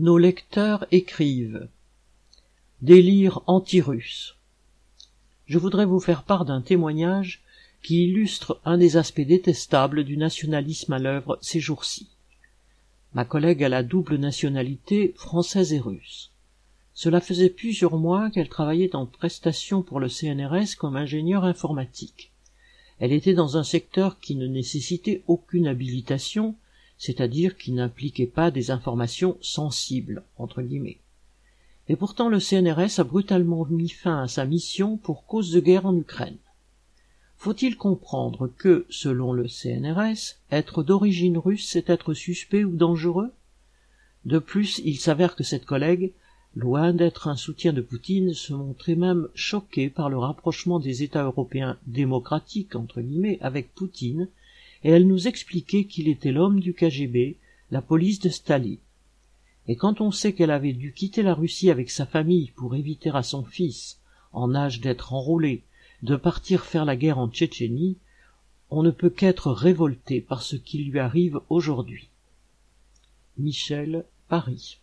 Nos lecteurs écrivent Délire anti-russe. Je voudrais vous faire part d'un témoignage qui illustre un des aspects détestables du nationalisme à l'œuvre ces jours-ci. Ma collègue a la double nationalité française et russe. Cela faisait plusieurs mois qu'elle travaillait en prestation pour le CNRS comme ingénieure informatique. Elle était dans un secteur qui ne nécessitait aucune habilitation, c'est-à-dire qui n'impliquait pas des informations sensibles, entre guillemets. Et pourtant le CNRS a brutalement mis fin à sa mission pour cause de guerre en Ukraine. Faut-il comprendre que, selon le CNRS, être d'origine russe, c'est être suspect ou dangereux? De plus, il s'avère que cette collègue, loin d'être un soutien de Poutine, se montrait même choquée par le rapprochement des États européens démocratiques, entre guillemets, avec Poutine, et elle nous expliquait qu'il était l'homme du KGB, la police de Staline. Et quand on sait qu'elle avait dû quitter la Russie avec sa famille pour éviter à son fils, en âge d'être enrôlé, de partir faire la guerre en Tchétchénie, on ne peut qu'être révolté par ce qui lui arrive aujourd'hui. Michel, Paris.